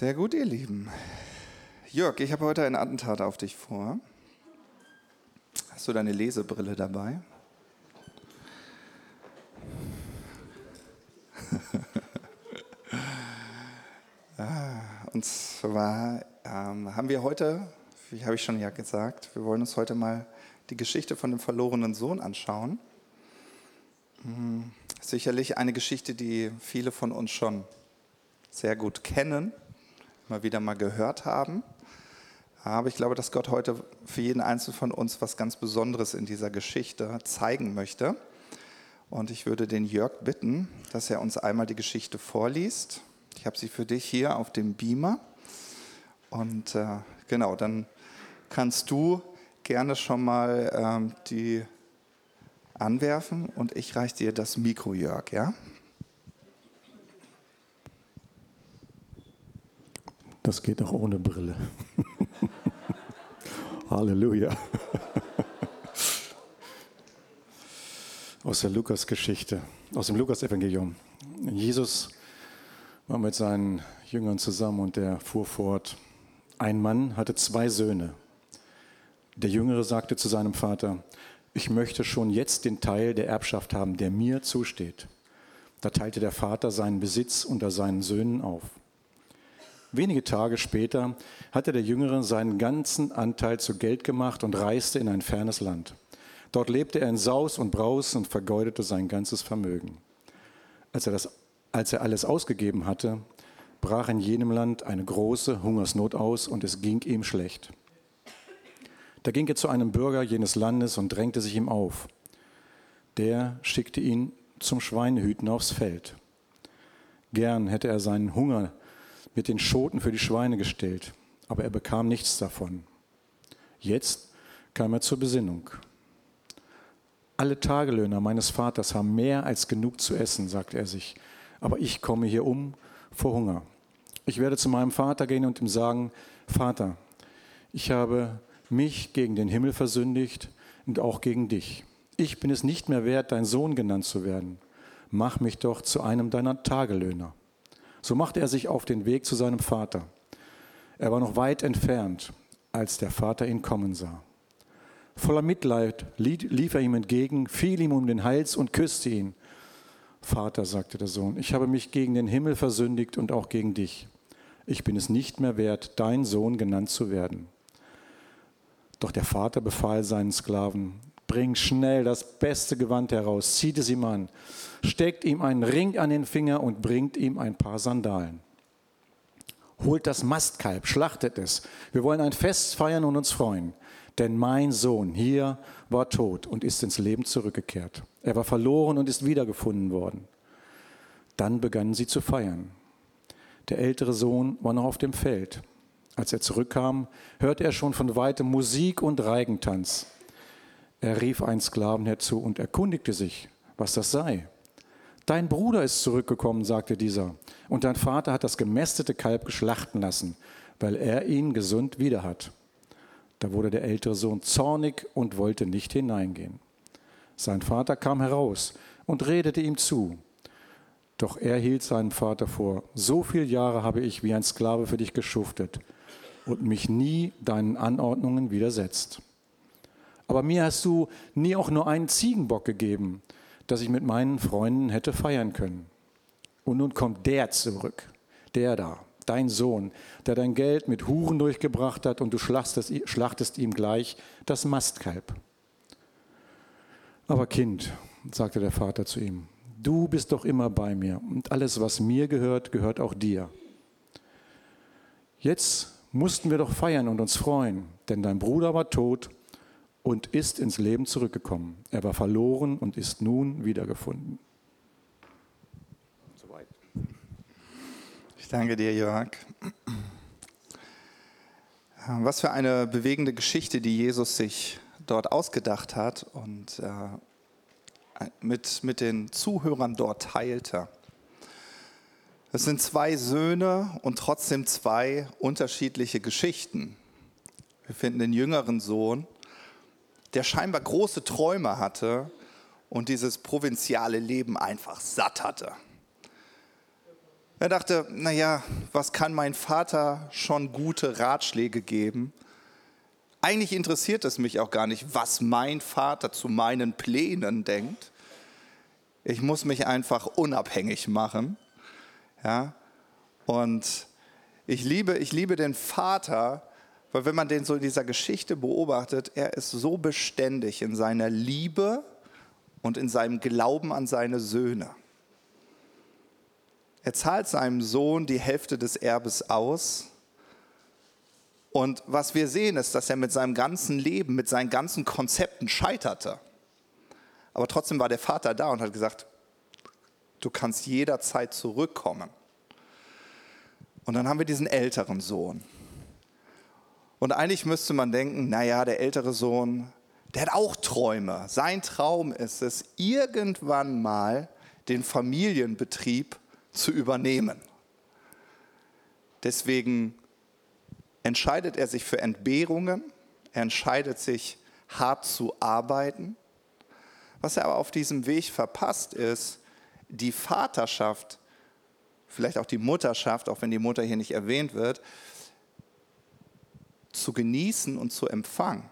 Sehr gut, ihr Lieben. Jörg, ich habe heute ein Attentat auf dich vor. Hast du deine Lesebrille dabei? Ah, und zwar ähm, haben wir heute, wie habe ich schon ja gesagt, wir wollen uns heute mal die Geschichte von dem verlorenen Sohn anschauen. Hm, sicherlich eine Geschichte, die viele von uns schon sehr gut kennen, mal wieder mal gehört haben. Aber ich glaube, dass Gott heute für jeden Einzelnen von uns was ganz Besonderes in dieser Geschichte zeigen möchte. Und ich würde den Jörg bitten, dass er uns einmal die Geschichte vorliest. Ich habe sie für dich hier auf dem Beamer. Und äh, genau, dann kannst du gerne schon mal ähm, die anwerfen und ich reiche dir das Mikro, Jörg, ja? Das geht auch ohne Brille. Halleluja. Aus der Lukas-Geschichte, aus dem Lukas-Evangelium. Jesus war mit seinen Jüngern zusammen und der fuhr fort. Ein Mann hatte zwei Söhne. Der Jüngere sagte zu seinem Vater, ich möchte schon jetzt den Teil der Erbschaft haben, der mir zusteht. Da teilte der Vater seinen Besitz unter seinen Söhnen auf. Wenige Tage später hatte der Jüngere seinen ganzen Anteil zu Geld gemacht und reiste in ein fernes Land. Dort lebte er in Saus und Braus und vergeudete sein ganzes Vermögen. Als er, das, als er alles ausgegeben hatte, brach in jenem Land eine große Hungersnot aus und es ging ihm schlecht. Da ging er zu einem Bürger jenes Landes und drängte sich ihm auf. Der schickte ihn zum Schweinehüten aufs Feld. Gern hätte er seinen Hunger mit den Schoten für die Schweine gestellt, aber er bekam nichts davon. Jetzt kam er zur Besinnung. Alle Tagelöhner meines Vaters haben mehr als genug zu essen, sagte er sich, aber ich komme hier um vor Hunger. Ich werde zu meinem Vater gehen und ihm sagen, Vater, ich habe mich gegen den Himmel versündigt und auch gegen dich. Ich bin es nicht mehr wert, dein Sohn genannt zu werden. Mach mich doch zu einem deiner Tagelöhner. So machte er sich auf den Weg zu seinem Vater. Er war noch weit entfernt, als der Vater ihn kommen sah. Voller Mitleid lief er ihm entgegen, fiel ihm um den Hals und küsste ihn. Vater, sagte der Sohn, ich habe mich gegen den Himmel versündigt und auch gegen dich. Ich bin es nicht mehr wert, dein Sohn genannt zu werden. Doch der Vater befahl seinen Sklaven, bringt schnell das beste Gewand heraus, zieht es ihm an, steckt ihm einen Ring an den Finger und bringt ihm ein paar Sandalen. Holt das Mastkalb, schlachtet es. Wir wollen ein Fest feiern und uns freuen. Denn mein Sohn hier war tot und ist ins Leben zurückgekehrt. Er war verloren und ist wiedergefunden worden. Dann begannen sie zu feiern. Der ältere Sohn war noch auf dem Feld. Als er zurückkam, hörte er schon von weitem Musik und Reigentanz. Er rief einen Sklaven herzu und erkundigte sich, was das sei. Dein Bruder ist zurückgekommen, sagte dieser, und dein Vater hat das gemästete Kalb geschlachten lassen, weil er ihn gesund wieder hat. Da wurde der ältere Sohn zornig und wollte nicht hineingehen. Sein Vater kam heraus und redete ihm zu. Doch er hielt seinem Vater vor, so viele Jahre habe ich wie ein Sklave für dich geschuftet und mich nie deinen Anordnungen widersetzt. Aber mir hast du nie auch nur einen Ziegenbock gegeben, dass ich mit meinen Freunden hätte feiern können. Und nun kommt der zurück, der da, dein Sohn, der dein Geld mit Huren durchgebracht hat und du schlachtest, schlachtest ihm gleich das Mastkalb. Aber Kind, sagte der Vater zu ihm, du bist doch immer bei mir und alles, was mir gehört, gehört auch dir. Jetzt mussten wir doch feiern und uns freuen, denn dein Bruder war tot und ist ins Leben zurückgekommen. Er war verloren und ist nun wiedergefunden. Ich danke dir, Jörg. Was für eine bewegende Geschichte, die Jesus sich dort ausgedacht hat und äh, mit, mit den Zuhörern dort teilte. Es sind zwei Söhne und trotzdem zwei unterschiedliche Geschichten. Wir finden den jüngeren Sohn, der scheinbar große Träume hatte und dieses provinziale Leben einfach satt hatte. Er dachte, naja, was kann mein Vater schon gute Ratschläge geben? Eigentlich interessiert es mich auch gar nicht, was mein Vater zu meinen Plänen denkt. Ich muss mich einfach unabhängig machen. Ja? Und ich liebe, ich liebe den Vater, weil wenn man den so in dieser Geschichte beobachtet, er ist so beständig in seiner Liebe und in seinem Glauben an seine Söhne. Er zahlt seinem Sohn die Hälfte des Erbes aus. Und was wir sehen, ist, dass er mit seinem ganzen Leben, mit seinen ganzen Konzepten scheiterte. Aber trotzdem war der Vater da und hat gesagt, du kannst jederzeit zurückkommen. Und dann haben wir diesen älteren Sohn. Und eigentlich müsste man denken, naja, der ältere Sohn, der hat auch Träume. Sein Traum ist es, irgendwann mal den Familienbetrieb zu übernehmen. Deswegen entscheidet er sich für Entbehrungen, er entscheidet sich hart zu arbeiten. Was er aber auf diesem Weg verpasst ist, die Vaterschaft, vielleicht auch die Mutterschaft, auch wenn die Mutter hier nicht erwähnt wird, zu genießen und zu empfangen.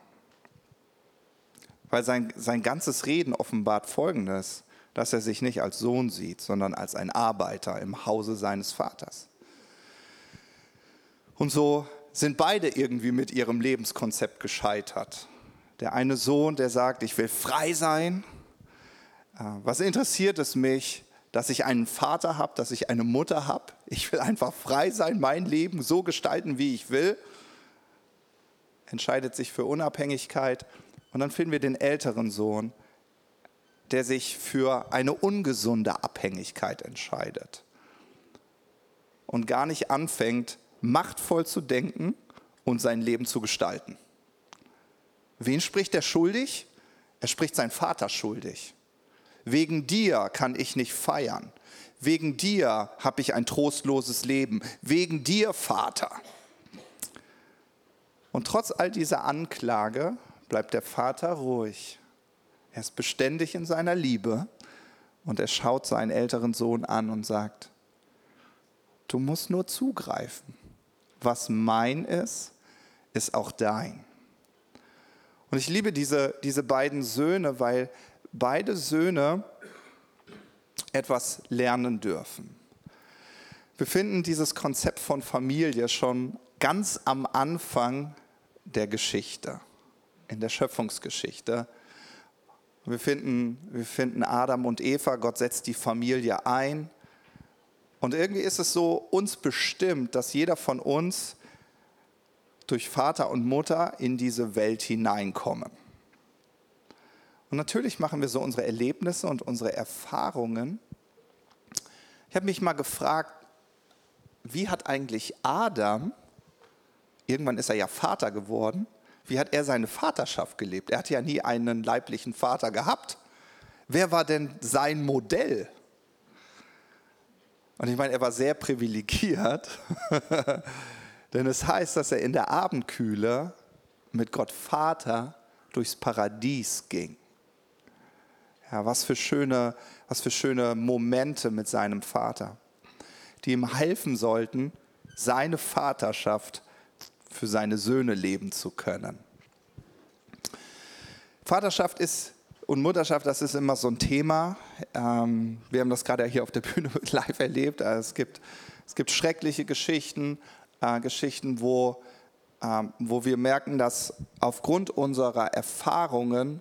Weil sein, sein ganzes Reden offenbart Folgendes dass er sich nicht als Sohn sieht, sondern als ein Arbeiter im Hause seines Vaters. Und so sind beide irgendwie mit ihrem Lebenskonzept gescheitert. Der eine Sohn, der sagt, ich will frei sein. Äh, was interessiert es mich, dass ich einen Vater habe, dass ich eine Mutter habe? Ich will einfach frei sein, mein Leben so gestalten, wie ich will. Entscheidet sich für Unabhängigkeit. Und dann finden wir den älteren Sohn, der sich für eine ungesunde Abhängigkeit entscheidet und gar nicht anfängt, machtvoll zu denken und sein Leben zu gestalten. Wen spricht er schuldig? Er spricht seinen Vater schuldig. Wegen dir kann ich nicht feiern. Wegen dir habe ich ein trostloses Leben. Wegen dir, Vater. Und trotz all dieser Anklage bleibt der Vater ruhig er ist beständig in seiner Liebe und er schaut seinen älteren Sohn an und sagt, du musst nur zugreifen. Was mein ist, ist auch dein. Und ich liebe diese, diese beiden Söhne, weil beide Söhne etwas lernen dürfen. Wir finden dieses Konzept von Familie schon ganz am Anfang der Geschichte, in der Schöpfungsgeschichte. Wir finden, wir finden Adam und Eva, Gott setzt die Familie ein. Und irgendwie ist es so uns bestimmt, dass jeder von uns durch Vater und Mutter in diese Welt hineinkommen. Und natürlich machen wir so unsere Erlebnisse und unsere Erfahrungen. Ich habe mich mal gefragt, wie hat eigentlich Adam, irgendwann ist er ja Vater geworden, wie hat er seine Vaterschaft gelebt? Er hat ja nie einen leiblichen Vater gehabt. Wer war denn sein Modell? Und ich meine, er war sehr privilegiert, denn es heißt, dass er in der Abendkühle mit Gott Vater durchs Paradies ging. Ja, was für schöne, was für schöne Momente mit seinem Vater, die ihm helfen sollten, seine Vaterschaft für seine Söhne leben zu können. Vaterschaft ist und Mutterschaft, das ist immer so ein Thema. Ähm, wir haben das gerade hier auf der Bühne live erlebt. Also es, gibt, es gibt schreckliche Geschichten, äh, Geschichten, wo, ähm, wo wir merken, dass aufgrund unserer Erfahrungen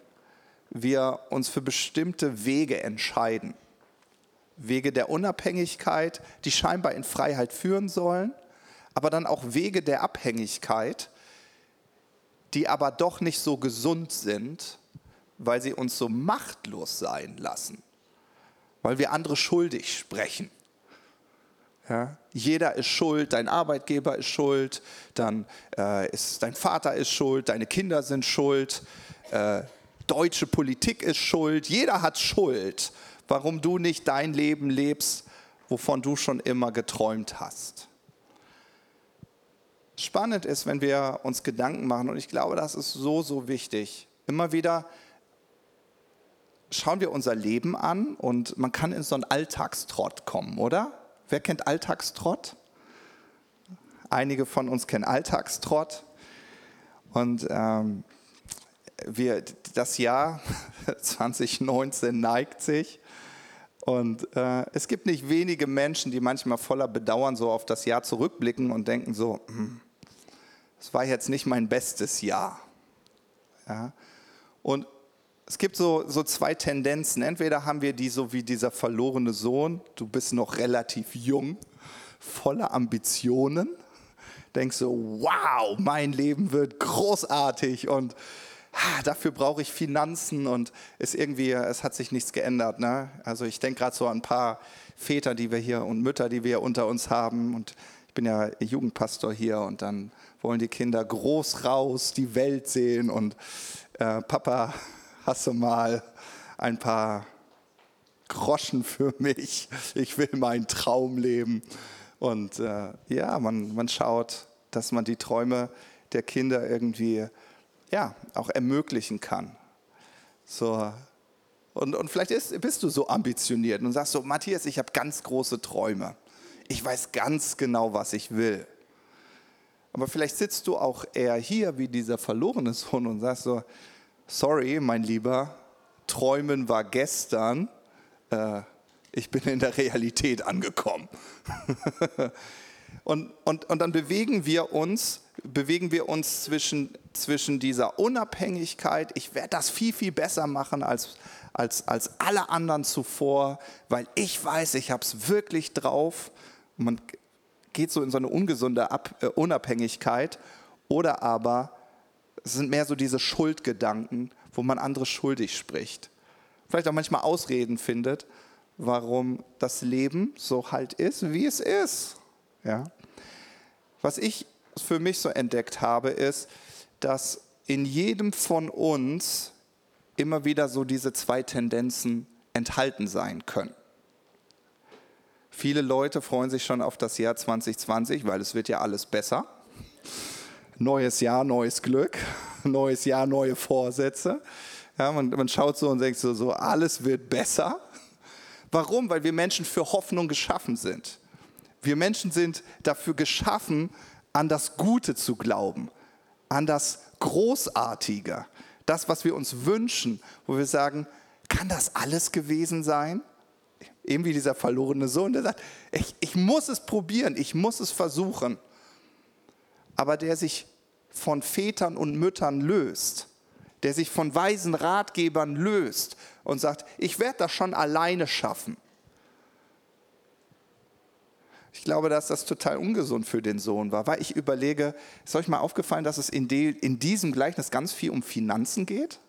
wir uns für bestimmte Wege entscheiden. Wege der Unabhängigkeit, die scheinbar in Freiheit führen sollen aber dann auch Wege der Abhängigkeit, die aber doch nicht so gesund sind, weil sie uns so machtlos sein lassen, weil wir andere schuldig sprechen. Ja, jeder ist schuld, dein Arbeitgeber ist schuld, dann äh, ist dein Vater ist schuld, deine Kinder sind schuld, äh, deutsche Politik ist schuld, jeder hat Schuld, warum du nicht dein Leben lebst, wovon du schon immer geträumt hast spannend ist, wenn wir uns Gedanken machen, und ich glaube, das ist so, so wichtig, immer wieder schauen wir unser Leben an und man kann in so einen Alltagstrott kommen, oder? Wer kennt Alltagstrott? Einige von uns kennen Alltagstrott. Und ähm, wir, das Jahr 2019 neigt sich. Und äh, es gibt nicht wenige Menschen, die manchmal voller Bedauern so auf das Jahr zurückblicken und denken so, hm, es war jetzt nicht mein bestes Jahr. Ja? Und es gibt so, so zwei Tendenzen. Entweder haben wir die so wie dieser verlorene Sohn, du bist noch relativ jung, voller Ambitionen, denkst so, wow, mein Leben wird großartig und dafür brauche ich Finanzen und ist irgendwie, es hat sich nichts geändert. Ne? Also ich denke gerade so an ein paar Väter, die wir hier und Mütter, die wir unter uns haben und ich bin ja Jugendpastor hier und dann wollen die Kinder groß raus, die Welt sehen und äh, Papa hast du mal ein paar Groschen für mich? Ich will meinen Traum leben. Und äh, ja, man, man schaut, dass man die Träume der Kinder irgendwie ja, auch ermöglichen kann. So. Und, und vielleicht ist, bist du so ambitioniert und sagst so, Matthias, ich habe ganz große Träume. Ich weiß ganz genau, was ich will. Aber vielleicht sitzt du auch eher hier wie dieser verlorene Sohn und sagst so, sorry, mein Lieber, Träumen war gestern, äh, ich bin in der Realität angekommen. und, und, und dann bewegen wir uns, bewegen wir uns zwischen, zwischen dieser Unabhängigkeit, ich werde das viel, viel besser machen als, als, als alle anderen zuvor, weil ich weiß, ich habe es wirklich drauf. Man geht so in so eine ungesunde Ab äh, Unabhängigkeit. Oder aber es sind mehr so diese Schuldgedanken, wo man andere schuldig spricht. Vielleicht auch manchmal Ausreden findet, warum das Leben so halt ist, wie es ist. Ja? Was ich für mich so entdeckt habe, ist, dass in jedem von uns immer wieder so diese zwei Tendenzen enthalten sein können. Viele Leute freuen sich schon auf das Jahr 2020, weil es wird ja alles besser neues Jahr, neues Glück, neues Jahr, neue Vorsätze. Ja, man, man schaut so und denkt so, so, alles wird besser. Warum? Weil wir Menschen für Hoffnung geschaffen sind. Wir Menschen sind dafür geschaffen, an das Gute zu glauben, an das Großartige, das, was wir uns wünschen, wo wir sagen, kann das alles gewesen sein? Eben wie dieser verlorene Sohn, der sagt, ich, ich muss es probieren, ich muss es versuchen aber der sich von Vätern und Müttern löst, der sich von weisen Ratgebern löst und sagt, ich werde das schon alleine schaffen. Ich glaube, dass das total ungesund für den Sohn war, weil ich überlege, ist euch mal aufgefallen, dass es in, de, in diesem Gleichnis ganz viel um Finanzen geht?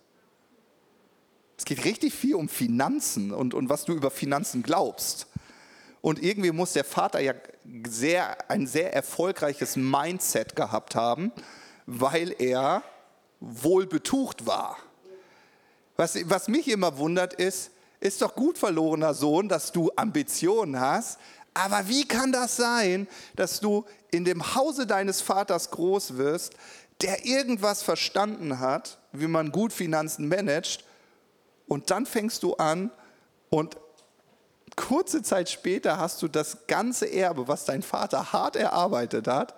Es geht richtig viel um Finanzen und, und was du über Finanzen glaubst. Und irgendwie muss der Vater ja sehr, ein sehr erfolgreiches Mindset gehabt haben, weil er wohl betucht war. Was, was mich immer wundert ist, ist doch gut verlorener Sohn, dass du Ambitionen hast, aber wie kann das sein, dass du in dem Hause deines Vaters groß wirst, der irgendwas verstanden hat, wie man gut Finanzen managt, und dann fängst du an und kurze Zeit später hast du das ganze Erbe, was dein Vater hart erarbeitet hat,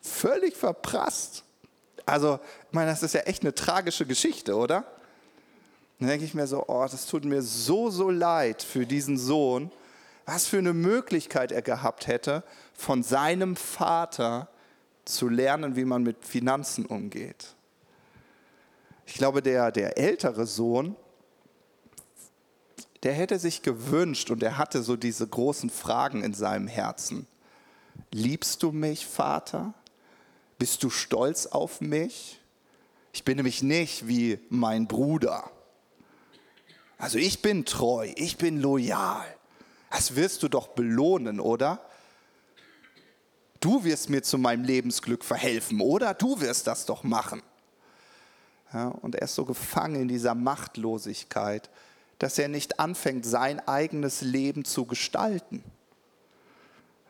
völlig verprasst. Also, ich meine, das ist ja echt eine tragische Geschichte, oder? Dann denke ich mir so, oh, das tut mir so, so leid für diesen Sohn, was für eine Möglichkeit er gehabt hätte, von seinem Vater zu lernen, wie man mit Finanzen umgeht. Ich glaube, der, der ältere Sohn, der hätte sich gewünscht und er hatte so diese großen Fragen in seinem Herzen. Liebst du mich, Vater? Bist du stolz auf mich? Ich bin nämlich nicht wie mein Bruder. Also ich bin treu, ich bin loyal. Das wirst du doch belohnen, oder? Du wirst mir zu meinem Lebensglück verhelfen, oder? Du wirst das doch machen. Ja, und er ist so gefangen in dieser Machtlosigkeit, dass er nicht anfängt, sein eigenes Leben zu gestalten.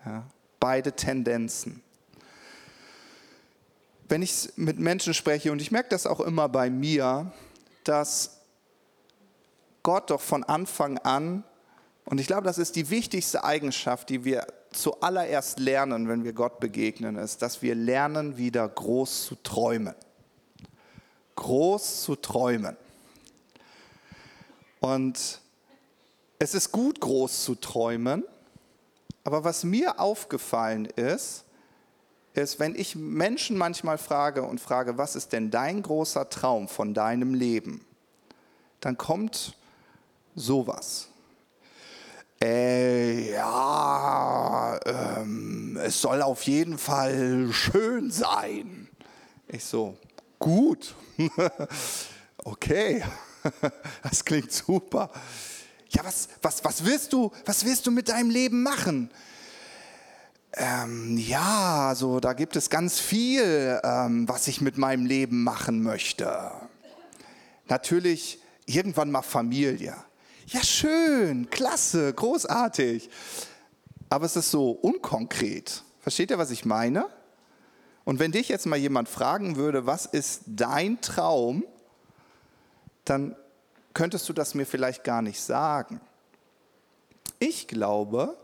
Ja, beide Tendenzen. Wenn ich mit Menschen spreche, und ich merke das auch immer bei mir, dass Gott doch von Anfang an Und ich glaube, das ist die wichtigste Eigenschaft, die wir zuallererst lernen, wenn wir Gott begegnen, ist, dass wir lernen, wieder groß zu träumen. Groß zu träumen. Und es ist gut, groß zu träumen, aber was mir aufgefallen ist, ist, wenn ich Menschen manchmal frage und frage, was ist denn dein großer Traum von deinem Leben, dann kommt sowas. Äh, ja, ähm, es soll auf jeden Fall schön sein. Ich so, gut. okay, das klingt super. Ja, was, was, was, willst du, was willst du mit deinem Leben machen? Ähm, ja, also da gibt es ganz viel, ähm, was ich mit meinem Leben machen möchte. Natürlich irgendwann mal Familie. Ja, schön, klasse, großartig. Aber es ist so unkonkret. Versteht ihr, was ich meine? Und wenn dich jetzt mal jemand fragen würde, was ist dein Traum, dann könntest du das mir vielleicht gar nicht sagen. Ich glaube,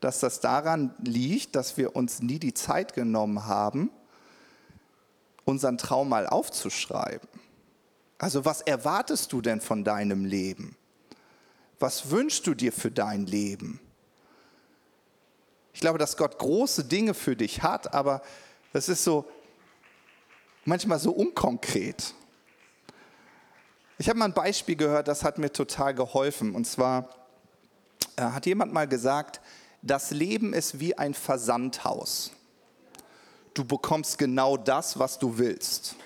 dass das daran liegt, dass wir uns nie die Zeit genommen haben, unseren Traum mal aufzuschreiben. Also was erwartest du denn von deinem Leben? Was wünschst du dir für dein Leben? Ich glaube, dass Gott große Dinge für dich hat, aber das ist so manchmal so unkonkret. Ich habe mal ein Beispiel gehört, das hat mir total geholfen. Und zwar äh, hat jemand mal gesagt, das Leben ist wie ein Versandhaus. Du bekommst genau das, was du willst.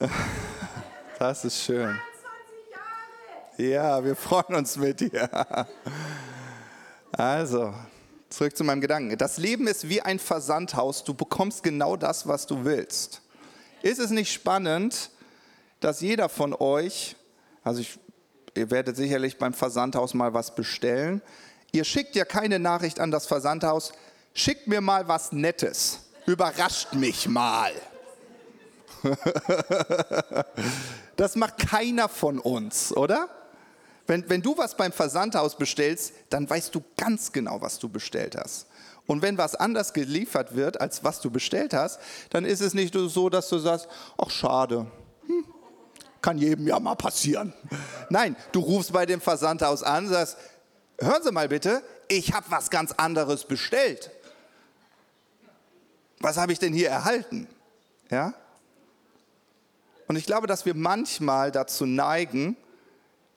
Das ist schön. Ja, wir freuen uns mit dir. Also, zurück zu meinem Gedanken. Das Leben ist wie ein Versandhaus. Du bekommst genau das, was du willst. Ist es nicht spannend, dass jeder von euch, also ich, ihr werdet sicherlich beim Versandhaus mal was bestellen, ihr schickt ja keine Nachricht an das Versandhaus, schickt mir mal was Nettes, überrascht mich mal. das macht keiner von uns, oder? Wenn, wenn du was beim Versandhaus bestellst, dann weißt du ganz genau, was du bestellt hast. Und wenn was anders geliefert wird, als was du bestellt hast, dann ist es nicht so, dass du sagst, ach schade, hm, kann jedem ja mal passieren. Nein, du rufst bei dem Versandhaus an, sagst, hören Sie mal bitte, ich habe was ganz anderes bestellt. Was habe ich denn hier erhalten? Ja? Und ich glaube, dass wir manchmal dazu neigen,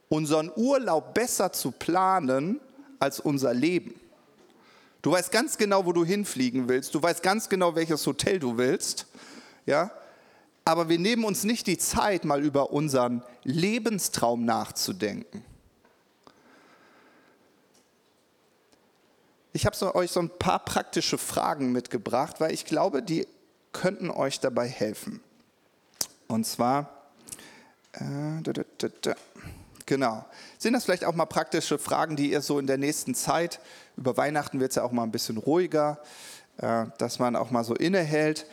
unseren Urlaub besser zu planen als unser Leben. Du weißt ganz genau, wo du hinfliegen willst. Du weißt ganz genau, welches Hotel du willst. Ja? Aber wir nehmen uns nicht die Zeit, mal über unseren Lebenstraum nachzudenken. Ich habe euch so ein paar praktische Fragen mitgebracht, weil ich glaube, die könnten euch dabei helfen. Und zwar, äh, da, da, da, Genau. Sind das vielleicht auch mal praktische Fragen, die ihr so in der nächsten Zeit, über Weihnachten wird es ja auch mal ein bisschen ruhiger, äh, dass man auch mal so innehält.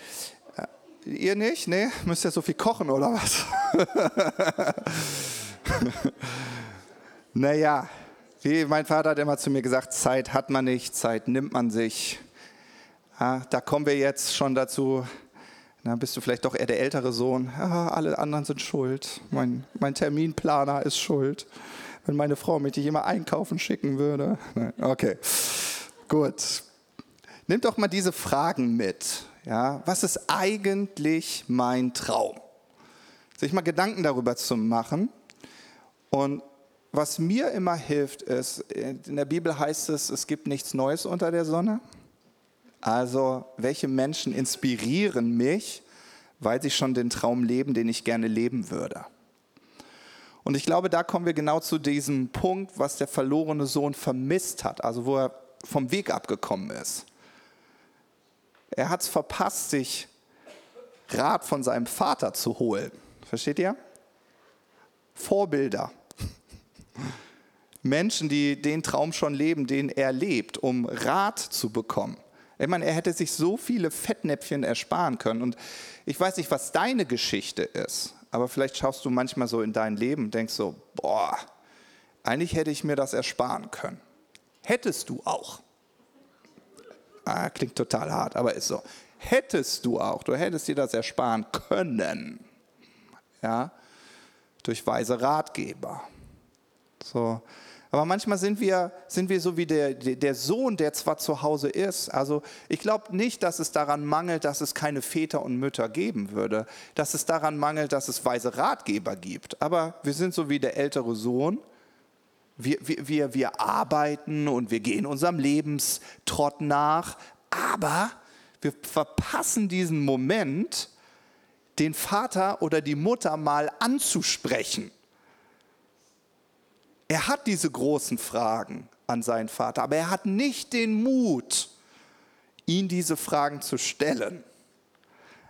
Äh, ihr nicht? Nee? Müsst ihr so viel kochen oder was? naja, wie mein Vater hat immer zu mir gesagt, Zeit hat man nicht, Zeit nimmt man sich. Ja, da kommen wir jetzt schon dazu, na, bist du vielleicht doch eher der ältere Sohn? Ja, alle anderen sind schuld. Mein, mein Terminplaner ist schuld. Wenn meine Frau mich nicht immer einkaufen schicken würde. Okay, gut. Nimm doch mal diese Fragen mit. Ja, was ist eigentlich mein Traum? Sich mal Gedanken darüber zu machen. Und was mir immer hilft, ist, in der Bibel heißt es, es gibt nichts Neues unter der Sonne. Also, welche Menschen inspirieren mich, weil sie schon den Traum leben, den ich gerne leben würde? Und ich glaube, da kommen wir genau zu diesem Punkt, was der verlorene Sohn vermisst hat, also wo er vom Weg abgekommen ist. Er hat es verpasst, sich Rat von seinem Vater zu holen. Versteht ihr? Vorbilder. Menschen, die den Traum schon leben, den er lebt, um Rat zu bekommen. Ich meine, er hätte sich so viele Fettnäpfchen ersparen können. Und ich weiß nicht, was deine Geschichte ist, aber vielleicht schaust du manchmal so in dein Leben und denkst so, boah, eigentlich hätte ich mir das ersparen können. Hättest du auch. Ah, klingt total hart, aber ist so. Hättest du auch, du hättest dir das ersparen können. Ja, durch weise Ratgeber. So. Aber manchmal sind wir, sind wir so wie der, der Sohn, der zwar zu Hause ist. Also ich glaube nicht, dass es daran mangelt, dass es keine Väter und Mütter geben würde. Dass es daran mangelt, dass es weise Ratgeber gibt. Aber wir sind so wie der ältere Sohn. Wir, wir, wir, wir arbeiten und wir gehen unserem Lebenstrott nach. Aber wir verpassen diesen Moment, den Vater oder die Mutter mal anzusprechen. Er hat diese großen Fragen an seinen Vater, aber er hat nicht den Mut, ihn diese Fragen zu stellen.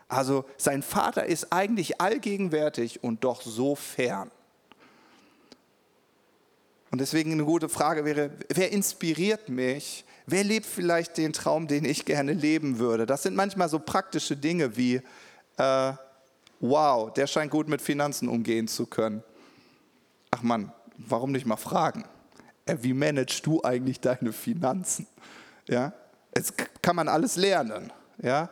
Also sein Vater ist eigentlich allgegenwärtig und doch so fern. Und deswegen eine gute Frage wäre, wer inspiriert mich? Wer lebt vielleicht den Traum, den ich gerne leben würde? Das sind manchmal so praktische Dinge wie, äh, wow, der scheint gut mit Finanzen umgehen zu können. Ach Mann, warum nicht mal fragen? Äh, wie managst du eigentlich deine Finanzen? Ja, jetzt kann man alles lernen. Ja,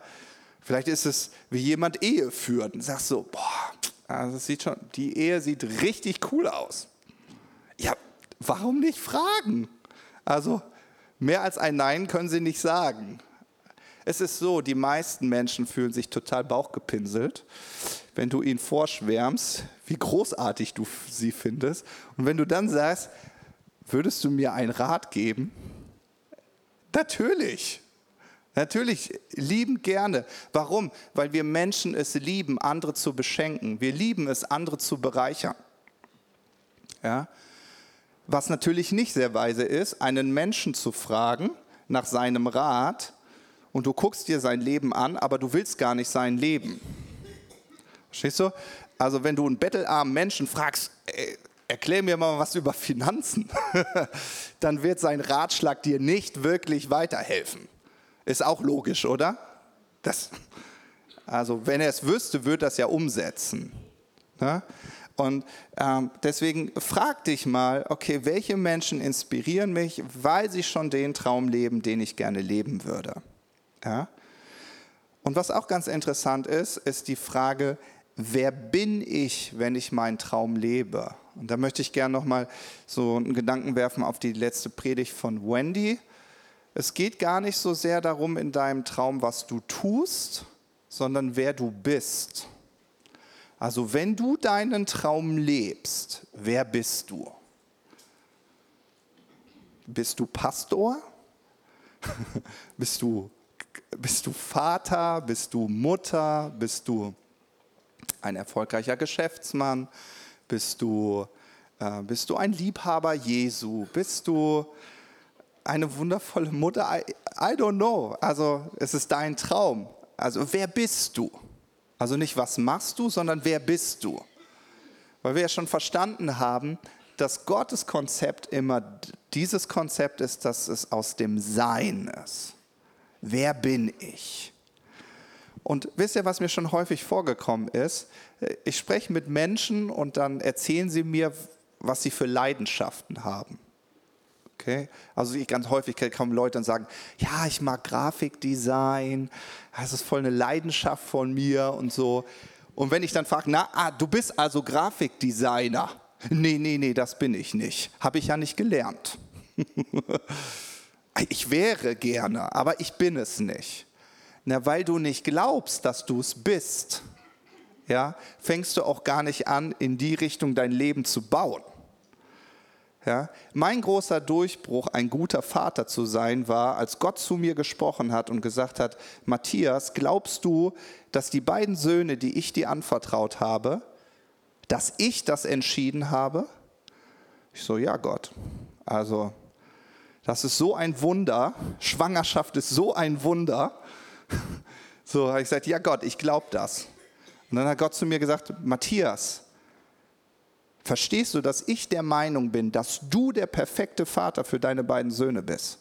vielleicht ist es wie jemand Ehe führt und sagst so, boah, also sieht schon, die Ehe sieht richtig cool aus. Ja, warum nicht fragen? Also mehr als ein Nein können sie nicht sagen. Es ist so, die meisten Menschen fühlen sich total bauchgepinselt, wenn du ihnen vorschwärmst, wie großartig du sie findest. Und wenn du dann sagst, würdest du mir einen Rat geben? Natürlich. Natürlich, lieben gerne. Warum? Weil wir Menschen es lieben, andere zu beschenken. Wir lieben es, andere zu bereichern. Ja? Was natürlich nicht sehr weise ist, einen Menschen zu fragen nach seinem Rat und du guckst dir sein Leben an, aber du willst gar nicht sein Leben. Verstehst du? Also wenn du einen bettelarmen Menschen fragst, ey, erklär mir mal was über Finanzen, dann wird sein Ratschlag dir nicht wirklich weiterhelfen. Ist auch logisch, oder? Das, also wenn er es wüsste, würde es ja umsetzen. Ne? Und ähm, deswegen frag dich mal, okay, welche Menschen inspirieren mich, weil sie schon den Traum leben, den ich gerne leben würde. Ja? Und was auch ganz interessant ist, ist die Frage, wer bin ich, wenn ich meinen Traum lebe? Und da möchte ich gerne nochmal so einen Gedanken werfen auf die letzte Predigt von Wendy. Es geht gar nicht so sehr darum in deinem Traum, was du tust, sondern wer du bist. Also wenn du deinen Traum lebst, wer bist du? Bist du Pastor? bist du bist du Vater? Bist du Mutter? Bist du ein erfolgreicher Geschäftsmann? Bist du, äh, bist du ein Liebhaber Jesu? Bist du eine wundervolle Mutter? I, I don't know. Also es ist dein Traum. Also wer bist du? Also nicht was machst du, sondern wer bist du? Weil wir ja schon verstanden haben, dass Gottes Konzept immer dieses Konzept ist, dass es aus dem Sein ist. Wer bin ich? Und wisst ihr, was mir schon häufig vorgekommen ist? Ich spreche mit Menschen und dann erzählen sie mir, was sie für Leidenschaften haben. Okay? Also ich ganz häufig kommen Leute und sagen, ja, ich mag Grafikdesign, das ist voll eine Leidenschaft von mir und so. Und wenn ich dann frage, na, ah, du bist also Grafikdesigner. Nee, nee, nee, das bin ich nicht. Habe ich ja nicht gelernt. Ich wäre gerne, aber ich bin es nicht. Na, weil du nicht glaubst, dass du es bist, ja, fängst du auch gar nicht an, in die Richtung dein Leben zu bauen. Ja, mein großer Durchbruch, ein guter Vater zu sein, war, als Gott zu mir gesprochen hat und gesagt hat, Matthias, glaubst du, dass die beiden Söhne, die ich dir anvertraut habe, dass ich das entschieden habe? Ich so, ja Gott. Also das ist so ein Wunder. Schwangerschaft ist so ein Wunder. So habe ich gesagt, ja Gott, ich glaube das. Und dann hat Gott zu mir gesagt, Matthias, verstehst du, dass ich der Meinung bin, dass du der perfekte Vater für deine beiden Söhne bist?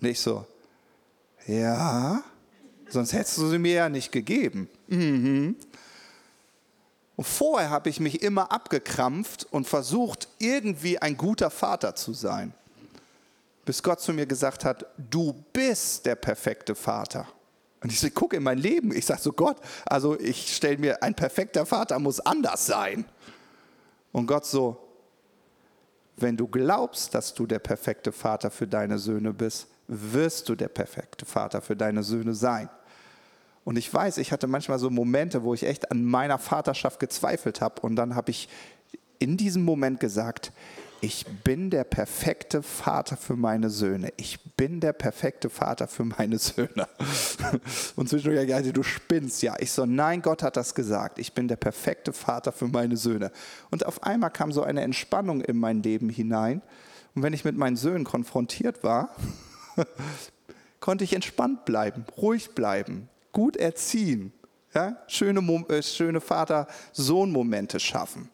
Und ich so, ja, sonst hättest du sie mir ja nicht gegeben. Mhm. Und vorher habe ich mich immer abgekrampft und versucht, irgendwie ein guter Vater zu sein. Bis Gott zu mir gesagt hat, du bist der perfekte Vater. Und ich so, gucke in mein Leben, ich sage so, Gott, also ich stelle mir, ein perfekter Vater muss anders sein. Und Gott so, wenn du glaubst, dass du der perfekte Vater für deine Söhne bist, wirst du der perfekte Vater für deine Söhne sein. Und ich weiß, ich hatte manchmal so Momente, wo ich echt an meiner Vaterschaft gezweifelt habe. Und dann habe ich in diesem Moment gesagt, ich bin der perfekte Vater für meine Söhne. Ich bin der perfekte Vater für meine Söhne. Und zwischendurch, ja, du spinnst. Ja, ich so, nein, Gott hat das gesagt. Ich bin der perfekte Vater für meine Söhne. Und auf einmal kam so eine Entspannung in mein Leben hinein. Und wenn ich mit meinen Söhnen konfrontiert war, konnte ich entspannt bleiben, ruhig bleiben, gut erziehen, ja? schöne, äh, schöne Vater-Sohn-Momente schaffen.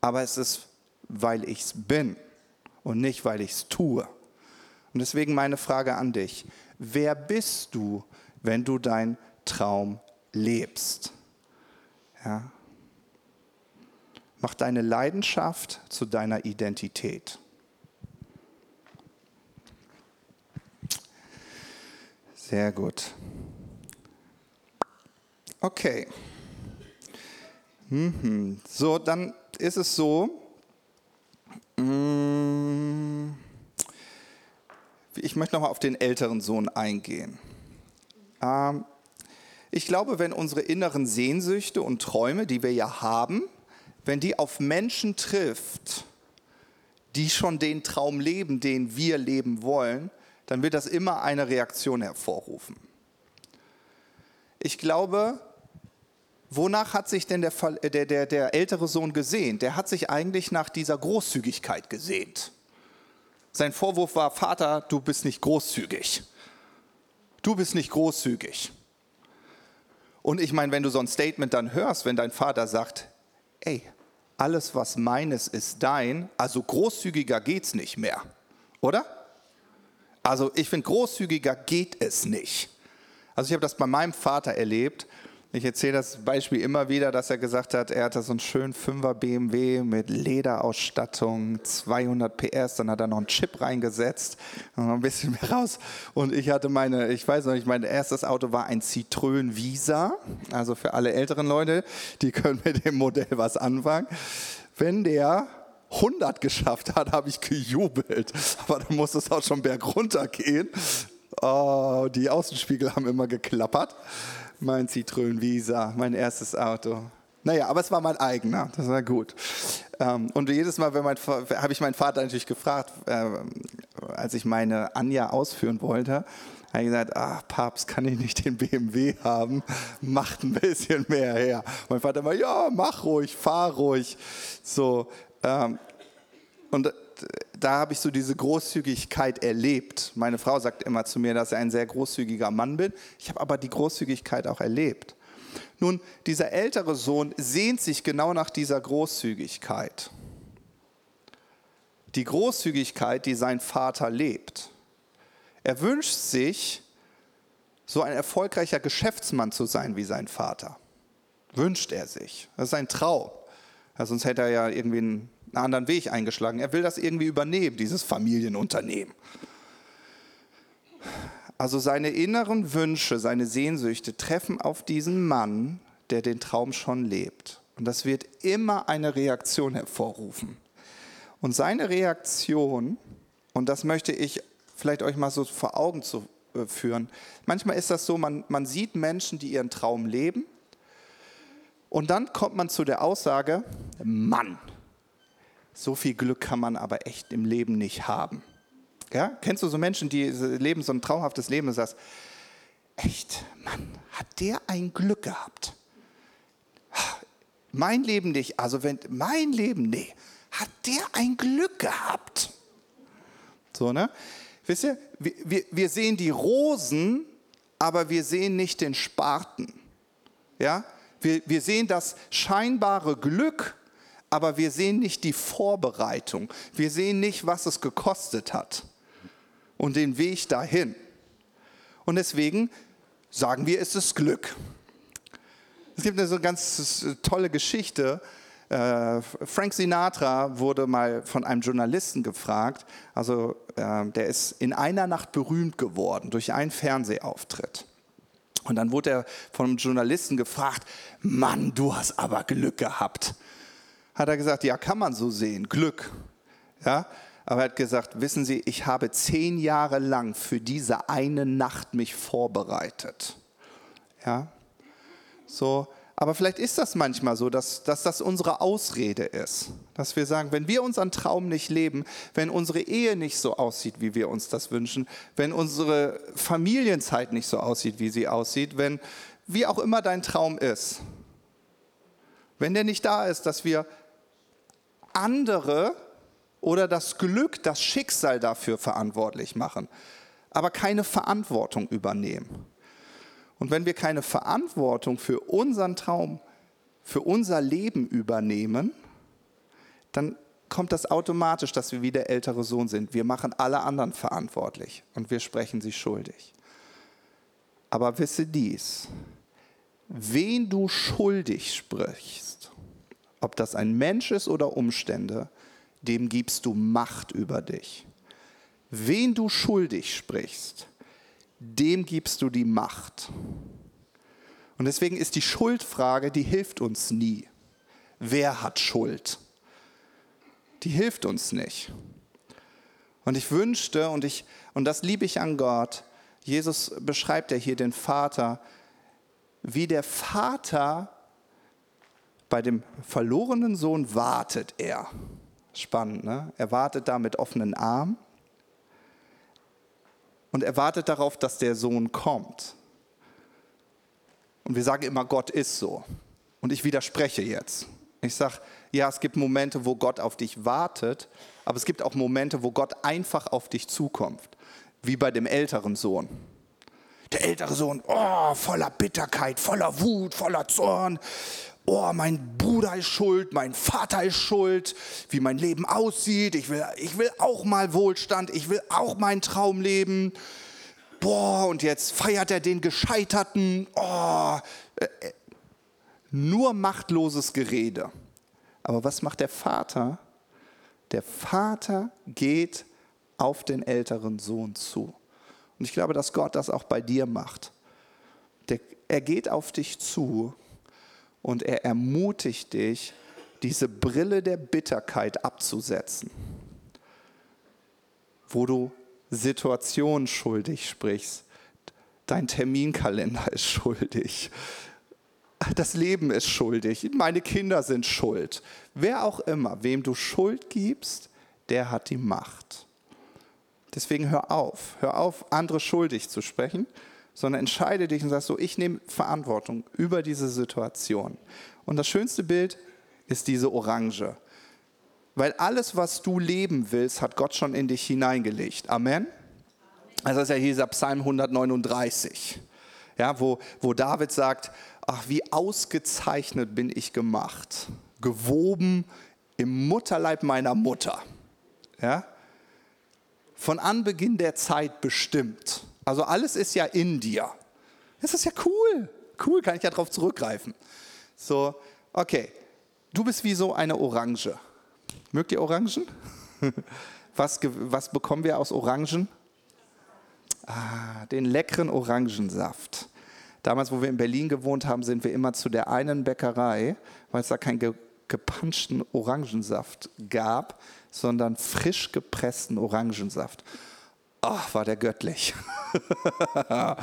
Aber es ist, weil ich es bin und nicht, weil ich es tue. Und deswegen meine Frage an dich. Wer bist du, wenn du deinen Traum lebst? Ja? Mach deine Leidenschaft zu deiner Identität. Sehr gut. Okay. Mhm. So, dann ist es so, ich möchte nochmal auf den älteren Sohn eingehen. Ähm, ich glaube, wenn unsere inneren Sehnsüchte und Träume, die wir ja haben, wenn die auf Menschen trifft, die schon den Traum leben, den wir leben wollen, dann wird das immer eine Reaktion hervorrufen. Ich glaube, Wonach hat sich denn der, äh, der, der, der ältere Sohn gesehnt? Der hat sich eigentlich nach dieser Großzügigkeit gesehnt. Sein Vorwurf war, Vater, du bist nicht großzügig. Du bist nicht großzügig. Und ich meine, wenn du so ein Statement dann hörst, wenn dein Vater sagt, ey, alles was meines ist dein, also großzügiger geht's nicht mehr, oder? Also ich finde, großzügiger geht es nicht. Also ich habe das bei meinem Vater erlebt, ich erzähle das Beispiel immer wieder, dass er gesagt hat, er hatte so einen schönen 5er BMW mit Lederausstattung, 200 PS, dann hat er noch einen Chip reingesetzt, noch ein bisschen mehr raus. Und ich hatte meine, ich weiß noch nicht, mein erstes Auto war ein Citroën Visa, also für alle älteren Leute, die können mit dem Modell was anfangen. Wenn der 100 geschafft hat, habe ich gejubelt. Aber dann muss es auch schon bergunter gehen. Oh, die Außenspiegel haben immer geklappert mein Citroën Visa, mein erstes Auto. Naja, aber es war mein eigener, das war gut. Ähm, und jedes Mal habe ich meinen Vater natürlich gefragt, äh, als ich meine Anja ausführen wollte, habe ich gesagt, ach Papst, kann ich nicht den BMW haben? Macht ein bisschen mehr her. Mein Vater war, ja, mach ruhig, fahr ruhig. So, ähm, und da habe ich so diese Großzügigkeit erlebt. Meine Frau sagt immer zu mir, dass ich ein sehr großzügiger Mann bin. Ich habe aber die Großzügigkeit auch erlebt. Nun, dieser ältere Sohn sehnt sich genau nach dieser Großzügigkeit. Die Großzügigkeit, die sein Vater lebt. Er wünscht sich, so ein erfolgreicher Geschäftsmann zu sein wie sein Vater. Wünscht er sich. Das ist ein Traum. Sonst hätte er ja irgendwie einen einen anderen Weg eingeschlagen. Er will das irgendwie übernehmen, dieses Familienunternehmen. Also seine inneren Wünsche, seine Sehnsüchte treffen auf diesen Mann, der den Traum schon lebt. Und das wird immer eine Reaktion hervorrufen. Und seine Reaktion, und das möchte ich vielleicht euch mal so vor Augen zu äh, führen, manchmal ist das so, man, man sieht Menschen, die ihren Traum leben, und dann kommt man zu der Aussage, Mann, so viel Glück kann man aber echt im Leben nicht haben. Ja? Kennst du so Menschen, die leben so ein traumhaftes Leben und sagst, echt, Mann, hat der ein Glück gehabt? Mein Leben nicht, also wenn, mein Leben, nee, hat der ein Glück gehabt? So, ne? Wisst ihr, wir, wir sehen die Rosen, aber wir sehen nicht den Spaten. Ja? Wir, wir sehen das scheinbare Glück, aber wir sehen nicht die Vorbereitung. Wir sehen nicht, was es gekostet hat und den Weg dahin. Und deswegen sagen wir, es ist Glück. Es gibt eine so ganz tolle Geschichte. Äh, Frank Sinatra wurde mal von einem Journalisten gefragt, also äh, der ist in einer Nacht berühmt geworden durch einen Fernsehauftritt. Und dann wurde er von einem Journalisten gefragt, Mann, du hast aber Glück gehabt. Hat er gesagt, ja, kann man so sehen, Glück. Ja, aber er hat gesagt, wissen Sie, ich habe zehn Jahre lang für diese eine Nacht mich vorbereitet. Ja, so, aber vielleicht ist das manchmal so, dass, dass das unsere Ausrede ist. Dass wir sagen, wenn wir unseren Traum nicht leben, wenn unsere Ehe nicht so aussieht, wie wir uns das wünschen, wenn unsere Familienzeit nicht so aussieht, wie sie aussieht, wenn wie auch immer dein Traum ist, wenn der nicht da ist, dass wir andere oder das Glück, das Schicksal dafür verantwortlich machen, aber keine Verantwortung übernehmen. Und wenn wir keine Verantwortung für unseren Traum, für unser Leben übernehmen, dann kommt das automatisch, dass wir wie der ältere Sohn sind. Wir machen alle anderen verantwortlich und wir sprechen sie schuldig. Aber wisse dies, wen du schuldig sprichst, ob das ein Mensch ist oder Umstände, dem gibst du Macht über dich. Wen du schuldig sprichst, dem gibst du die Macht. Und deswegen ist die Schuldfrage, die hilft uns nie. Wer hat Schuld? Die hilft uns nicht. Und ich wünschte, und, ich, und das liebe ich an Gott, Jesus beschreibt ja hier den Vater, wie der Vater bei dem verlorenen Sohn wartet er. Spannend, ne? Er wartet da mit offenen Armen und er wartet darauf, dass der Sohn kommt. Und wir sagen immer, Gott ist so. Und ich widerspreche jetzt. Ich sage, ja, es gibt Momente, wo Gott auf dich wartet, aber es gibt auch Momente, wo Gott einfach auf dich zukommt, wie bei dem älteren Sohn. Der ältere Sohn, oh, voller Bitterkeit, voller Wut, voller Zorn oh, mein Bruder ist schuld, mein Vater ist schuld, wie mein Leben aussieht, ich will, ich will auch mal Wohlstand, ich will auch meinen Traum leben. Boah, und jetzt feiert er den Gescheiterten. Oh, äh, äh, nur machtloses Gerede. Aber was macht der Vater? Der Vater geht auf den älteren Sohn zu. Und ich glaube, dass Gott das auch bei dir macht. Der, er geht auf dich zu und er ermutigt dich, diese Brille der Bitterkeit abzusetzen, wo du Situationen schuldig sprichst. Dein Terminkalender ist schuldig. Das Leben ist schuldig. Meine Kinder sind schuld. Wer auch immer, wem du Schuld gibst, der hat die Macht. Deswegen hör auf. Hör auf, andere schuldig zu sprechen sondern entscheide dich und sagst so, ich nehme Verantwortung über diese Situation. Und das schönste Bild ist diese Orange. Weil alles, was du leben willst, hat Gott schon in dich hineingelegt. Amen? Also das ist ja hier dieser Psalm 139, ja, wo, wo David sagt, ach, wie ausgezeichnet bin ich gemacht, gewoben im Mutterleib meiner Mutter. Ja? Von Anbeginn der Zeit bestimmt. Also alles ist ja in dir. Das ist ja cool. Cool, kann ich ja darauf zurückgreifen. So, okay. Du bist wie so eine Orange. Mögt ihr Orangen? Was, was bekommen wir aus Orangen? Ah, den leckeren Orangensaft. Damals, wo wir in Berlin gewohnt haben, sind wir immer zu der einen Bäckerei, weil es da keinen ge gepanschten Orangensaft gab, sondern frisch gepressten Orangensaft. Ach, war der göttlich. äh,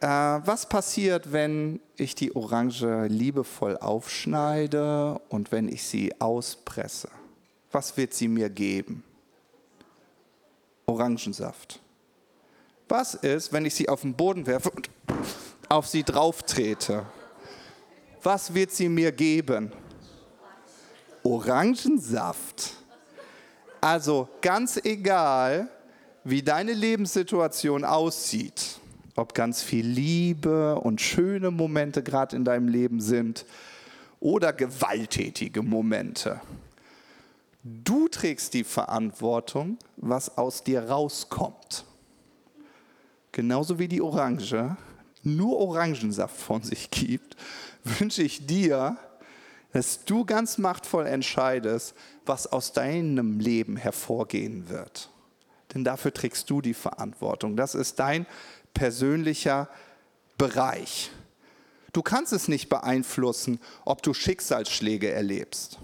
was passiert, wenn ich die Orange liebevoll aufschneide und wenn ich sie auspresse? Was wird sie mir geben? Orangensaft. Was ist, wenn ich sie auf den Boden werfe und auf sie drauf trete? Was wird sie mir geben? Orangensaft. Also ganz egal, wie deine Lebenssituation aussieht, ob ganz viel Liebe und schöne Momente gerade in deinem Leben sind oder gewalttätige Momente. Du trägst die Verantwortung, was aus dir rauskommt. Genauso wie die Orange nur Orangensaft von sich gibt, wünsche ich dir, dass du ganz machtvoll entscheidest, was aus deinem Leben hervorgehen wird. Denn dafür trägst du die Verantwortung. Das ist dein persönlicher Bereich. Du kannst es nicht beeinflussen, ob du Schicksalsschläge erlebst.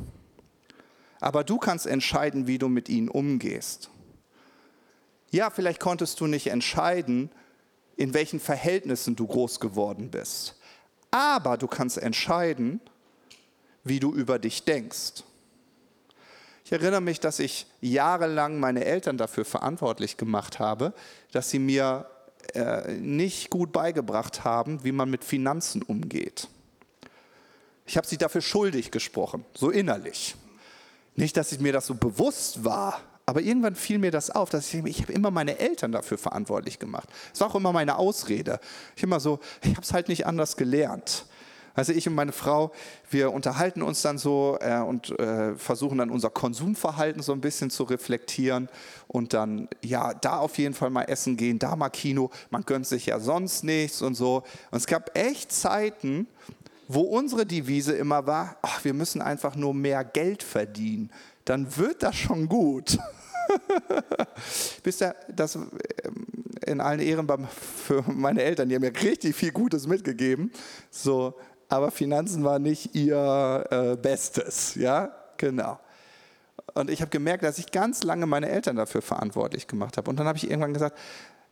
Aber du kannst entscheiden, wie du mit ihnen umgehst. Ja, vielleicht konntest du nicht entscheiden, in welchen Verhältnissen du groß geworden bist. Aber du kannst entscheiden, wie du über dich denkst. Ich erinnere mich, dass ich jahrelang meine Eltern dafür verantwortlich gemacht habe, dass sie mir äh, nicht gut beigebracht haben, wie man mit Finanzen umgeht. Ich habe sie dafür schuldig gesprochen, so innerlich. Nicht, dass ich mir das so bewusst war, aber irgendwann fiel mir das auf, dass ich, ich habe immer meine Eltern dafür verantwortlich gemacht. Das war auch immer meine Ausrede. Ich immer so, ich habe es halt nicht anders gelernt. Also ich und meine Frau, wir unterhalten uns dann so äh, und äh, versuchen dann unser Konsumverhalten so ein bisschen zu reflektieren und dann, ja, da auf jeden Fall mal essen gehen, da mal Kino, man gönnt sich ja sonst nichts und so. Und es gab echt Zeiten, wo unsere Devise immer war, ach, wir müssen einfach nur mehr Geld verdienen, dann wird das schon gut. Bis da, das ähm, in allen Ehren für meine Eltern, die haben mir richtig viel Gutes mitgegeben. So, aber Finanzen war nicht ihr äh, Bestes, ja, genau. Und ich habe gemerkt, dass ich ganz lange meine Eltern dafür verantwortlich gemacht habe. Und dann habe ich irgendwann gesagt,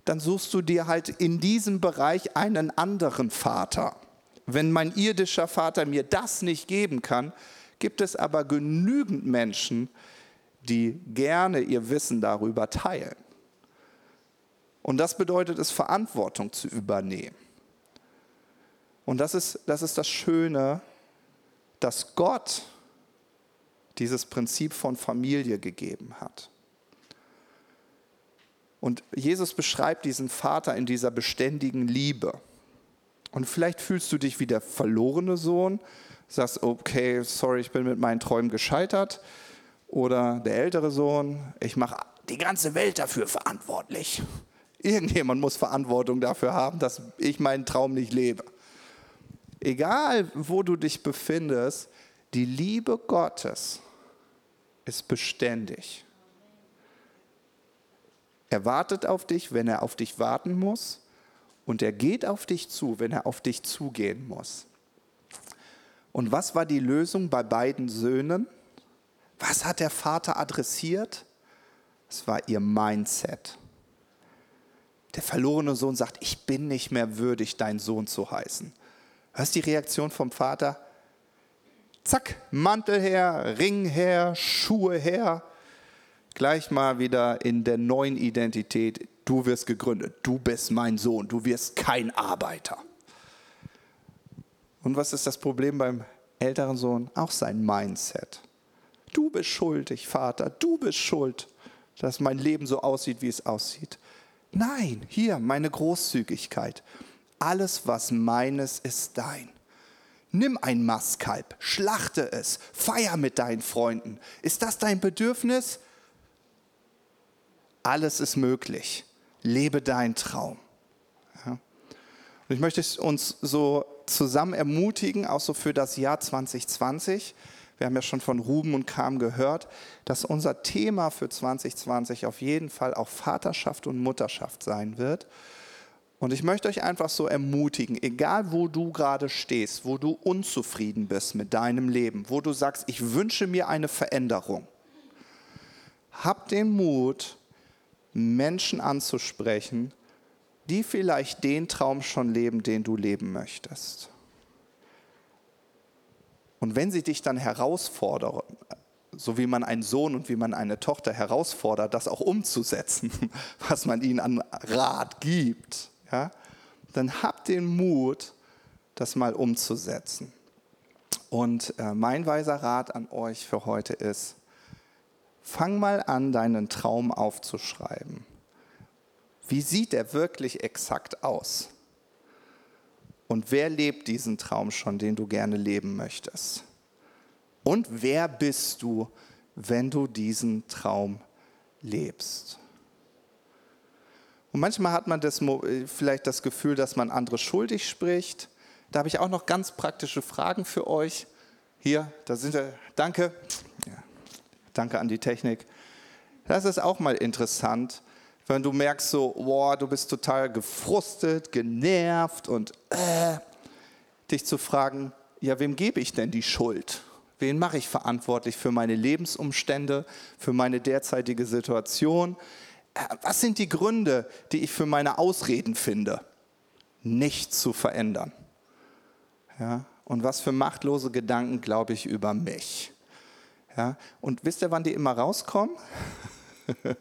dann suchst du dir halt in diesem Bereich einen anderen Vater. Wenn mein irdischer Vater mir das nicht geben kann, gibt es aber genügend Menschen, die gerne ihr Wissen darüber teilen. Und das bedeutet es, Verantwortung zu übernehmen. Und das ist, das ist das Schöne, dass Gott dieses Prinzip von Familie gegeben hat. Und Jesus beschreibt diesen Vater in dieser beständigen Liebe. Und vielleicht fühlst du dich wie der verlorene Sohn, sagst, okay, sorry, ich bin mit meinen Träumen gescheitert. Oder der ältere Sohn, ich mache die ganze Welt dafür verantwortlich. Irgendjemand muss Verantwortung dafür haben, dass ich meinen Traum nicht lebe egal wo du dich befindest, die Liebe Gottes ist beständig. Er wartet auf dich, wenn er auf dich warten muss, und er geht auf dich zu, wenn er auf dich zugehen muss. Und was war die Lösung bei beiden Söhnen? Was hat der Vater adressiert? Es war ihr Mindset. Der verlorene Sohn sagt, ich bin nicht mehr würdig, dein Sohn zu heißen. Was ist die Reaktion vom Vater? Zack, Mantel her, Ring her, Schuhe her. Gleich mal wieder in der neuen Identität. Du wirst gegründet. Du bist mein Sohn. Du wirst kein Arbeiter. Und was ist das Problem beim älteren Sohn? Auch sein Mindset. Du bist schuldig, Vater. Du bist schuld, dass mein Leben so aussieht, wie es aussieht. Nein, hier meine Großzügigkeit alles, was meines, ist dein. Nimm ein Mastkalb, schlachte es, feier mit deinen Freunden. Ist das dein Bedürfnis? Alles ist möglich. Lebe deinen Traum. Ja. Und ich möchte uns so zusammen ermutigen, auch so für das Jahr 2020. Wir haben ja schon von Ruben und Kam gehört, dass unser Thema für 2020 auf jeden Fall auch Vaterschaft und Mutterschaft sein wird. Und ich möchte euch einfach so ermutigen, egal wo du gerade stehst, wo du unzufrieden bist mit deinem Leben, wo du sagst, ich wünsche mir eine Veränderung, hab den Mut, Menschen anzusprechen, die vielleicht den Traum schon leben, den du leben möchtest. Und wenn sie dich dann herausfordern, so wie man einen Sohn und wie man eine Tochter herausfordert, das auch umzusetzen, was man ihnen an Rat gibt, ja, dann habt den Mut, das mal umzusetzen. Und äh, mein weiser Rat an euch für heute ist, fang mal an, deinen Traum aufzuschreiben. Wie sieht er wirklich exakt aus? Und wer lebt diesen Traum schon, den du gerne leben möchtest? Und wer bist du, wenn du diesen Traum lebst? Und manchmal hat man das, vielleicht das Gefühl, dass man andere schuldig spricht. Da habe ich auch noch ganz praktische Fragen für euch. Hier, da sind wir. Danke. Ja, danke an die Technik. Das ist auch mal interessant, wenn du merkst so, boah, du bist total gefrustet, genervt und äh, dich zu fragen, ja, wem gebe ich denn die Schuld? Wen mache ich verantwortlich für meine Lebensumstände, für meine derzeitige Situation? Was sind die Gründe, die ich für meine Ausreden finde, nicht zu verändern? Ja, und was für machtlose Gedanken glaube ich über mich? Ja, und wisst ihr, wann die immer rauskommen?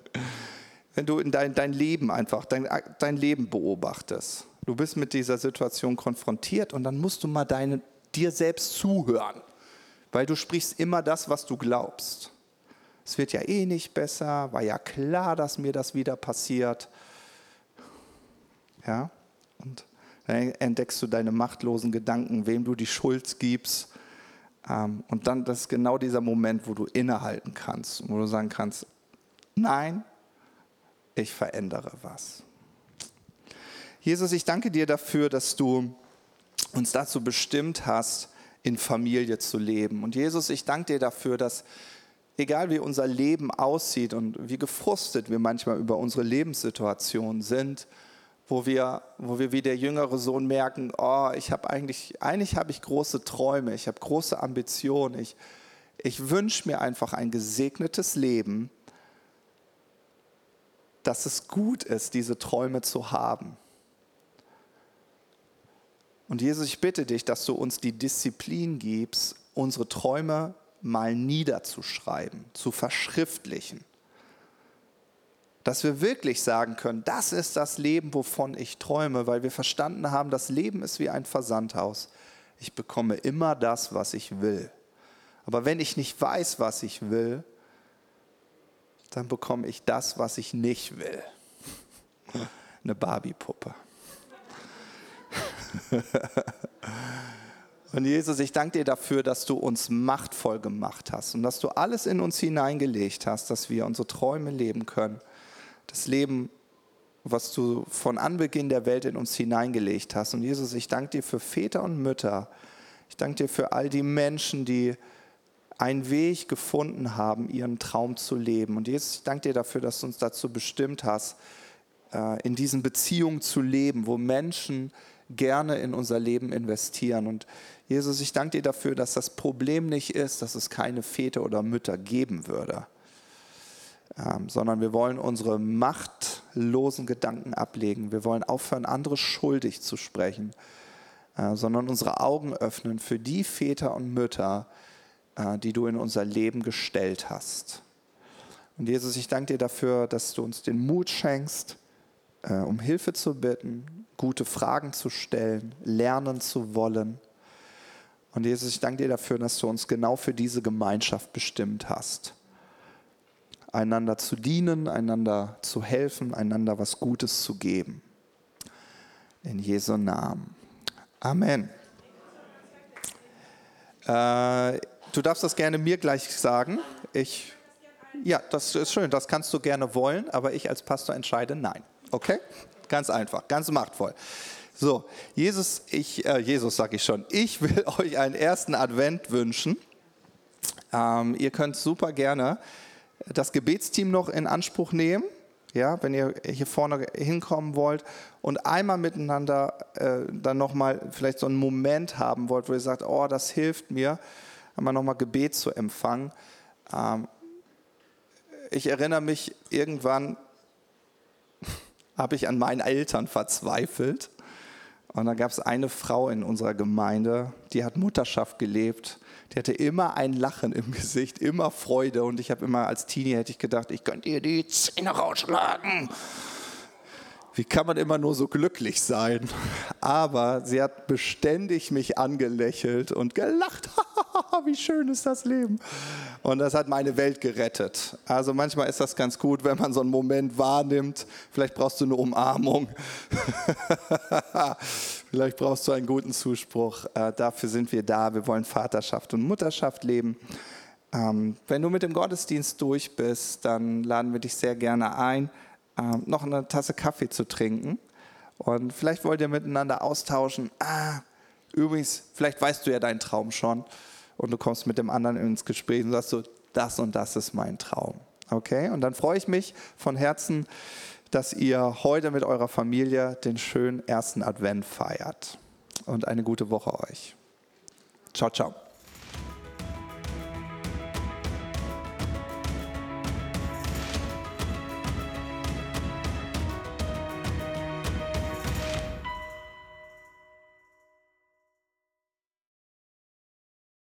Wenn du in dein, dein Leben einfach, dein, dein Leben beobachtest. Du bist mit dieser Situation konfrontiert und dann musst du mal deine, dir selbst zuhören, weil du sprichst immer das, was du glaubst. Es wird ja eh nicht besser, war ja klar, dass mir das wieder passiert. Ja, und dann entdeckst du deine machtlosen Gedanken, wem du die Schuld gibst. Ähm, und dann, das ist genau dieser Moment, wo du innehalten kannst, wo du sagen kannst, nein, ich verändere was. Jesus, ich danke dir dafür, dass du uns dazu bestimmt hast, in Familie zu leben. Und Jesus, ich danke dir dafür, dass egal wie unser Leben aussieht und wie gefrustet wir manchmal über unsere Lebenssituation sind, wo wir, wo wir wie der jüngere Sohn merken, oh, ich habe eigentlich, eigentlich habe ich große Träume, ich habe große Ambitionen, ich, ich wünsche mir einfach ein gesegnetes Leben, dass es gut ist, diese Träume zu haben. Und Jesus, ich bitte dich, dass du uns die Disziplin gibst, unsere Träume mal niederzuschreiben, zu verschriftlichen. Dass wir wirklich sagen können, das ist das Leben, wovon ich träume, weil wir verstanden haben, das Leben ist wie ein Versandhaus. Ich bekomme immer das, was ich will. Aber wenn ich nicht weiß, was ich will, dann bekomme ich das, was ich nicht will. Eine Barbie-Puppe. Und Jesus, ich danke dir dafür, dass du uns machtvoll gemacht hast und dass du alles in uns hineingelegt hast, dass wir unsere Träume leben können. Das Leben, was du von Anbeginn der Welt in uns hineingelegt hast. Und Jesus, ich danke dir für Väter und Mütter. Ich danke dir für all die Menschen, die einen Weg gefunden haben, ihren Traum zu leben. Und Jesus, ich danke dir dafür, dass du uns dazu bestimmt hast, äh, in diesen Beziehungen zu leben, wo Menschen gerne in unser Leben investieren. Und Jesus, ich danke dir dafür, dass das Problem nicht ist, dass es keine Väter oder Mütter geben würde, ähm, sondern wir wollen unsere machtlosen Gedanken ablegen. Wir wollen aufhören, andere schuldig zu sprechen, äh, sondern unsere Augen öffnen für die Väter und Mütter, äh, die du in unser Leben gestellt hast. Und Jesus, ich danke dir dafür, dass du uns den Mut schenkst, äh, um Hilfe zu bitten, gute Fragen zu stellen, lernen zu wollen. Und Jesus, ich danke dir dafür, dass du uns genau für diese Gemeinschaft bestimmt hast. Einander zu dienen, einander zu helfen, einander was Gutes zu geben. In Jesu Namen. Amen. Äh, Du darfst das gerne mir gleich sagen. Ich, ja, das ist schön, das kannst du gerne wollen, aber ich als Pastor entscheide nein. Okay? Ganz einfach, ganz machtvoll. So, Jesus, ich, äh, Jesus sage ich schon, ich will euch einen ersten Advent wünschen. Ähm, ihr könnt super gerne das Gebetsteam noch in Anspruch nehmen, ja, wenn ihr hier vorne hinkommen wollt und einmal miteinander äh, dann nochmal vielleicht so einen Moment haben wollt, wo ihr sagt, oh, das hilft mir einmal nochmal Gebet zu empfangen. Ähm, ich erinnere mich, irgendwann habe ich an meinen Eltern verzweifelt. Und da gab es eine Frau in unserer Gemeinde, die hat Mutterschaft gelebt. Die hatte immer ein Lachen im Gesicht, immer Freude. Und ich habe immer als Teenie hätte ich gedacht, ich könnte ihr die Zähne rausschlagen. Wie kann man immer nur so glücklich sein? Aber sie hat beständig mich angelächelt und gelacht. Wie schön ist das Leben. Und das hat meine Welt gerettet. Also manchmal ist das ganz gut, wenn man so einen Moment wahrnimmt. Vielleicht brauchst du eine Umarmung. Vielleicht brauchst du einen guten Zuspruch. Äh, dafür sind wir da. Wir wollen Vaterschaft und Mutterschaft leben. Ähm, wenn du mit dem Gottesdienst durch bist, dann laden wir dich sehr gerne ein, ähm, noch eine Tasse Kaffee zu trinken. Und vielleicht wollt ihr miteinander austauschen. Ah, übrigens, vielleicht weißt du ja deinen Traum schon. Und du kommst mit dem anderen ins Gespräch und sagst so, das und das ist mein Traum. Okay? Und dann freue ich mich von Herzen, dass ihr heute mit eurer Familie den schönen ersten Advent feiert. Und eine gute Woche euch. Ciao, ciao.